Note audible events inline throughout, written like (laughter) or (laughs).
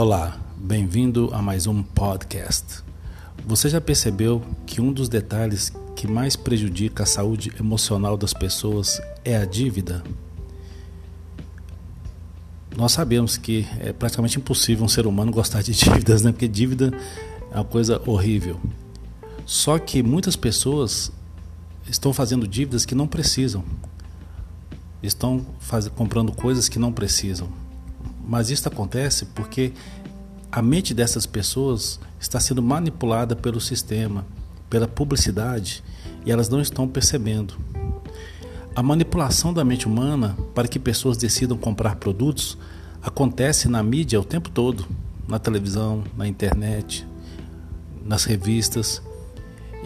Olá, bem-vindo a mais um podcast. Você já percebeu que um dos detalhes que mais prejudica a saúde emocional das pessoas é a dívida? Nós sabemos que é praticamente impossível um ser humano gostar de (laughs) dívidas, né? Porque dívida é uma coisa horrível. Só que muitas pessoas estão fazendo dívidas que não precisam. Estão faz... comprando coisas que não precisam. Mas isso acontece porque a mente dessas pessoas está sendo manipulada pelo sistema, pela publicidade, e elas não estão percebendo. A manipulação da mente humana para que pessoas decidam comprar produtos acontece na mídia o tempo todo, na televisão, na internet, nas revistas.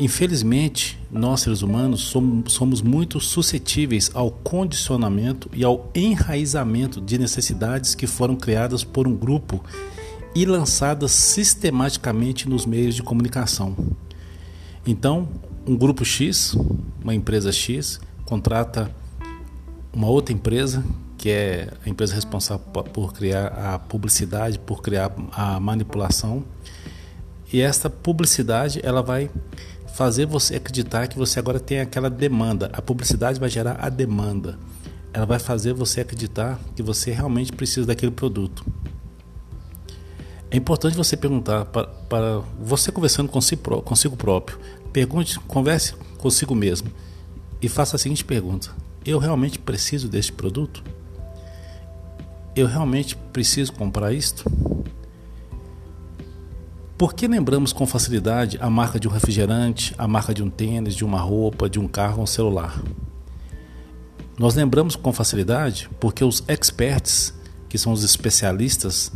Infelizmente, nós seres humanos somos, muito suscetíveis ao condicionamento e ao enraizamento de necessidades que foram criadas por um grupo e lançadas sistematicamente nos meios de comunicação. Então, um grupo X, uma empresa X, contrata uma outra empresa, que é a empresa responsável por criar a publicidade, por criar a manipulação. E esta publicidade, ela vai fazer você acreditar que você agora tem aquela demanda. A publicidade vai gerar a demanda. Ela vai fazer você acreditar que você realmente precisa daquele produto. É importante você perguntar para, para você conversando consigo, consigo próprio. Pergunte, converse consigo mesmo e faça a seguinte pergunta: Eu realmente preciso deste produto? Eu realmente preciso comprar isto? Por que lembramos com facilidade a marca de um refrigerante, a marca de um tênis, de uma roupa, de um carro um celular? Nós lembramos com facilidade porque os experts, que são os especialistas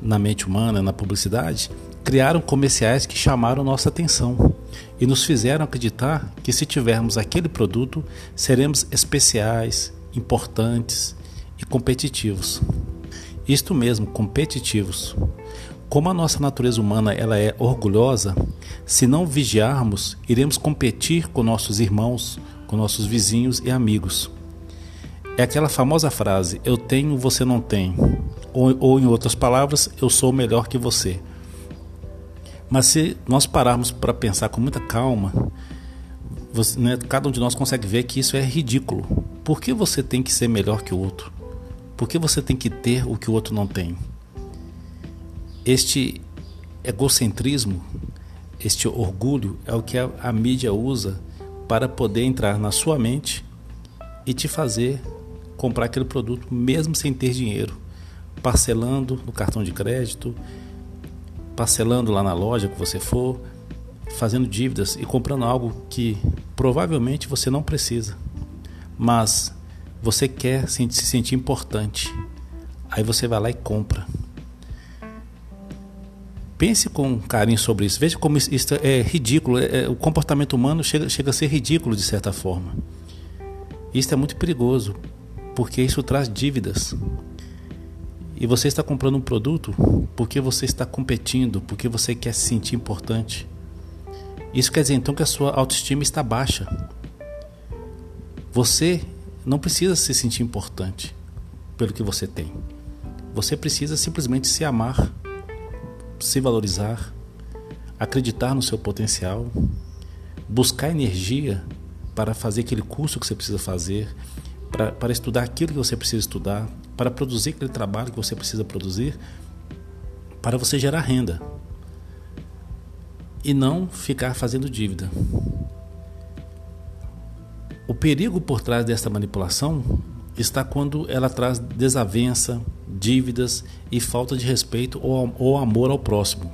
na mente humana, na publicidade, criaram comerciais que chamaram nossa atenção e nos fizeram acreditar que se tivermos aquele produto, seremos especiais, importantes e competitivos. Isto mesmo, competitivos. Como a nossa natureza humana ela é orgulhosa, se não vigiarmos, iremos competir com nossos irmãos, com nossos vizinhos e amigos. É aquela famosa frase: eu tenho, você não tem. Ou, ou em outras palavras, eu sou melhor que você. Mas se nós pararmos para pensar com muita calma, você, né, cada um de nós consegue ver que isso é ridículo. Por que você tem que ser melhor que o outro? Por que você tem que ter o que o outro não tem? Este egocentrismo, este orgulho é o que a, mídia usa para poder entrar na sua mente e te fazer comprar aquele produto mesmo sem ter dinheiro, parcelando no cartão de crédito, parcelando lá na loja que você for, fazendo dívidas e comprando algo que provavelmente você não precisa, mas você quer se sentir importante. Aí você vai lá e compra. Pense com carinho sobre isso. Veja como isso é ridículo. É, é, o comportamento humano chega, chega a ser ridículo de certa forma. Isso é muito perigoso, porque isso traz dívidas. E você está comprando um produto porque você está competindo, porque você quer se sentir importante. Isso quer dizer então que a sua autoestima está baixa. Você não precisa se sentir importante pelo que você tem. Você precisa simplesmente se amar se valorizar, acreditar no seu potencial, buscar energia para fazer aquele curso que você precisa fazer, para, para estudar aquilo que você precisa estudar, para produzir aquele trabalho que você precisa produzir, para você gerar renda e não ficar fazendo dívida. O perigo por trás desta manipulação está quando ela traz desavença, dívidas e falta de respeito ou, ou amor ao próximo.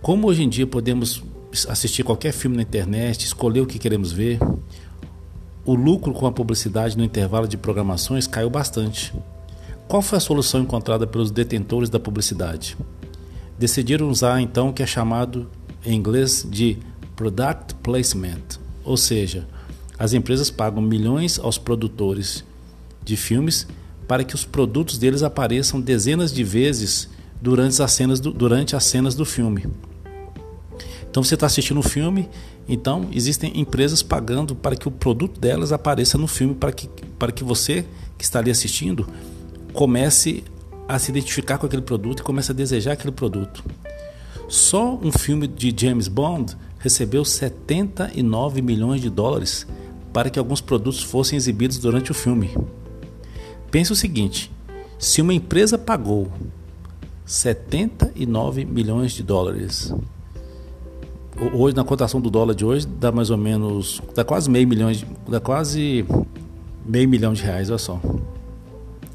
Como hoje em dia podemos assistir qualquer filme na internet, escolher o que queremos ver, o lucro com a publicidade no intervalo de programações caiu bastante. Qual foi a solução encontrada pelos detentores da publicidade? Decidiram usar então o que é chamado em inglês de product placement, ou seja, as empresas pagam milhões aos produtores de filmes para que os produtos deles apareçam dezenas de vezes durante as cenas do, durante as cenas do filme. Então você está assistindo um filme, então existem empresas pagando para que o produto delas apareça no filme para que, para que você que está ali assistindo comece a se identificar com aquele produto e começa a desejar aquele produto. Só um filme de James Bond recebeu 79 milhões de dólares para que alguns produtos fossem exibidos durante o filme. Pense o seguinte: se uma empresa pagou 79 milhões de dólares, hoje na cotação do dólar de hoje dá mais ou menos, dá quase meio milhão, de, dá quase meio milhão de reais, olha só,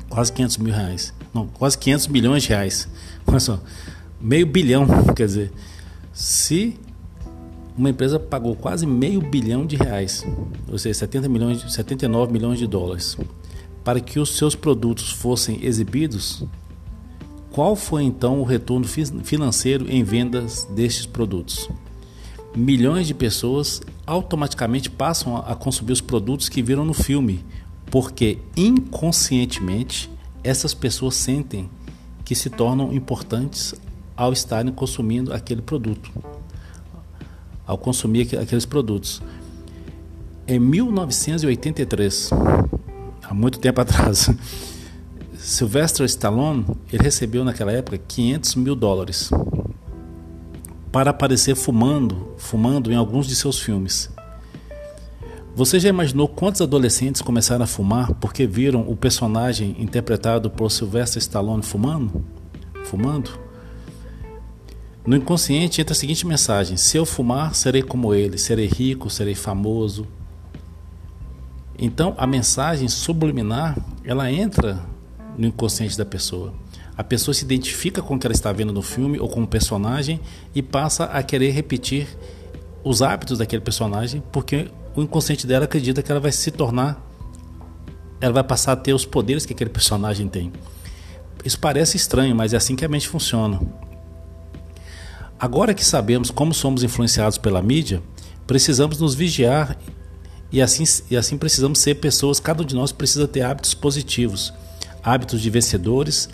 quase 500 mil reais, não, quase 500 milhões de reais, olha só, meio bilhão, quer dizer, se uma empresa pagou quase meio bilhão de reais, ou seja, 70 milhões, 79 milhões de dólares, para que os seus produtos fossem exibidos, qual foi então o retorno financeiro em vendas destes produtos? Milhões de pessoas automaticamente passam a consumir os produtos que viram no filme, porque inconscientemente essas pessoas sentem que se tornam importantes ao estarem consumindo aquele produto ao consumir aqueles produtos. Em 1983, há muito tempo (laughs) atrás, Sylvester Stallone ele recebeu naquela época 500 mil dólares para aparecer fumando, fumando em alguns de seus filmes. Você já imaginou quantos adolescentes começaram a fumar porque viram o personagem interpretado por Sylvester Stallone fumando? Fumando? No inconsciente entra a seguinte mensagem: se eu fumar, serei como ele, serei rico, serei famoso. Então, a mensagem subliminar, ela entra no inconsciente da pessoa. A pessoa se identifica com o que ela está vendo no filme ou com o personagem e passa a querer repetir os hábitos daquele personagem, porque o inconsciente dela acredita que ela vai se tornar ela vai passar a ter os poderes que aquele personagem tem. Isso parece estranho, mas é assim que a mente funciona. Agora que sabemos como somos influenciados pela mídia, precisamos nos vigiar e assim, e assim precisamos ser pessoas, cada um de nós precisa ter hábitos positivos, hábitos de vencedores,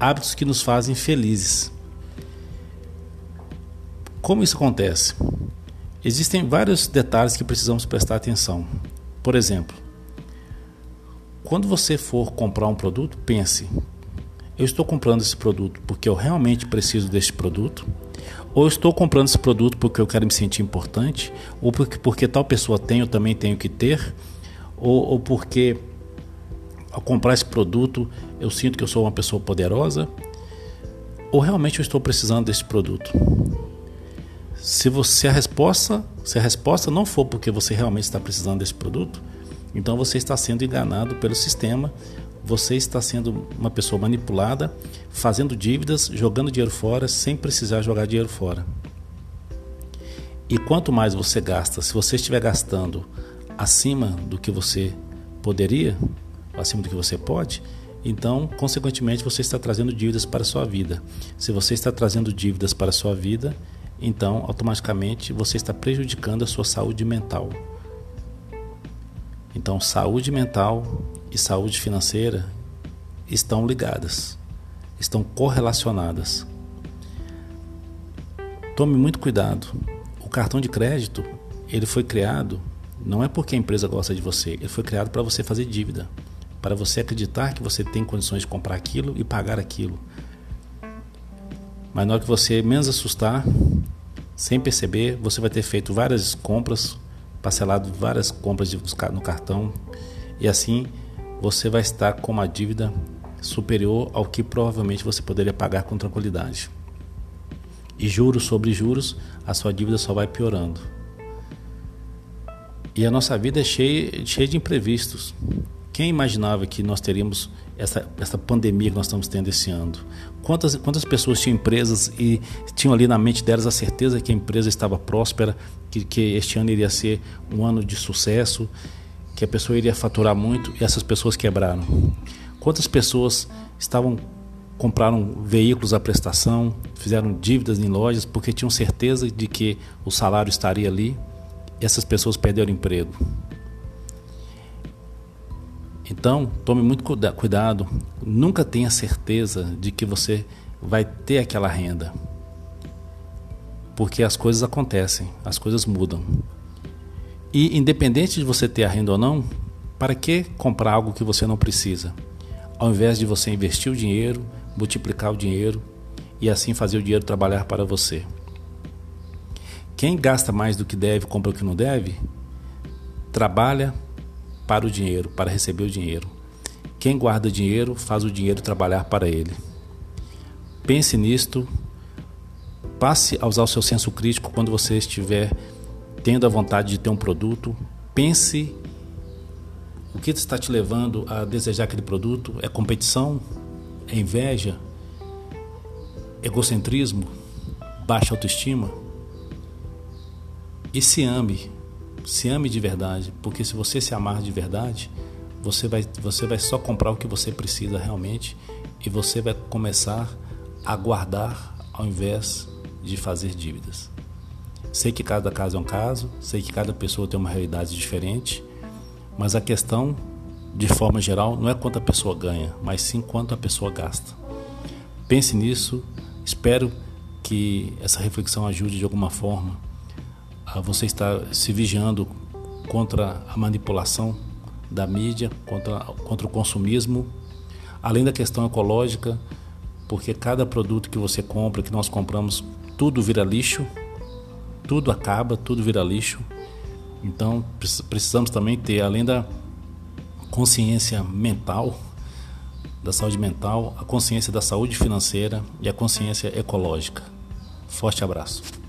hábitos que nos fazem felizes. Como isso acontece? Existem vários detalhes que precisamos prestar atenção. Por exemplo, quando você for comprar um produto, pense: eu estou comprando esse produto porque eu realmente preciso deste produto? Ou estou comprando esse produto porque eu quero me sentir importante, ou porque, porque tal pessoa tem, eu também tenho que ter, ou, ou porque ao comprar esse produto eu sinto que eu sou uma pessoa poderosa, ou realmente eu estou precisando desse produto. Se você a resposta, se a resposta não for porque você realmente está precisando desse produto, então você está sendo enganado pelo sistema você está sendo uma pessoa manipulada, fazendo dívidas, jogando dinheiro fora sem precisar jogar dinheiro fora. E quanto mais você gasta, se você estiver gastando acima do que você poderia, acima do que você pode, então, consequentemente, você está trazendo dívidas para a sua vida. Se você está trazendo dívidas para a sua vida, então, automaticamente, você está prejudicando a sua saúde mental. Então, saúde mental e saúde financeira estão ligadas, estão correlacionadas. Tome muito cuidado. O cartão de crédito, ele foi criado não é porque a empresa gosta de você, ele foi criado para você fazer dívida, para você acreditar que você tem condições de comprar aquilo e pagar aquilo. Mas na hora que você menos assustar, sem perceber, você vai ter feito várias compras, parcelado várias compras no cartão e assim você vai estar com uma dívida superior ao que provavelmente você poderia pagar com tranquilidade. E juros sobre juros, a sua dívida só vai piorando. E a nossa vida é cheia, cheia de imprevistos. Quem imaginava que nós teríamos essa, essa pandemia que nós estamos tendo esse ano? Quantas, quantas pessoas tinham empresas e tinham ali na mente delas a certeza que a empresa estava próspera, que, que este ano iria ser um ano de sucesso que a pessoa iria faturar muito e essas pessoas quebraram? Quantas pessoas estavam compraram veículos à prestação, fizeram dívidas em lojas porque tinham certeza de que o salário estaria ali e essas pessoas perderam emprego? Então, tome muito cuidado, nunca tenha certeza de que você vai ter aquela renda. Porque as coisas acontecem, as coisas mudam. E independente de você ter a renda ou não, para que comprar algo que você não precisa? Ao invés de você investir o dinheiro, multiplicar o dinheiro e assim fazer o dinheiro trabalhar para você. Quem gasta mais do que deve, compra o que não deve, trabalha para o dinheiro, para receber o dinheiro. Quem guarda dinheiro, faz o dinheiro trabalhar para ele. Pense nisto, passe a usar o seu senso crítico quando você estiver tendo a vontade de ter um produto. Pense o que está te levando a desejar aquele produto. É competição? É inveja? Egocentrismo? Baixa autoestima? E se ame, se ame de verdade, porque se você se amar de verdade, você vai, você vai só comprar o que você precisa realmente e você vai começar a guardar ao invés de fazer dívidas. Sei que cada caso é um caso, sei que cada pessoa tem uma realidade diferente, mas a questão, de forma geral, não é quanto a pessoa ganha, mas sim quanto a pessoa gasta. Pense nisso, espero que essa reflexão ajude de alguma forma você está se vigiando contra a manipulação da mídia, contra, contra o consumismo, além da questão ecológica, porque cada produto que você compra, que nós compramos, tudo vira lixo, tudo acaba, tudo vira lixo. Então precisamos também ter, além da consciência mental, da saúde mental, a consciência da saúde financeira e a consciência ecológica. Forte abraço.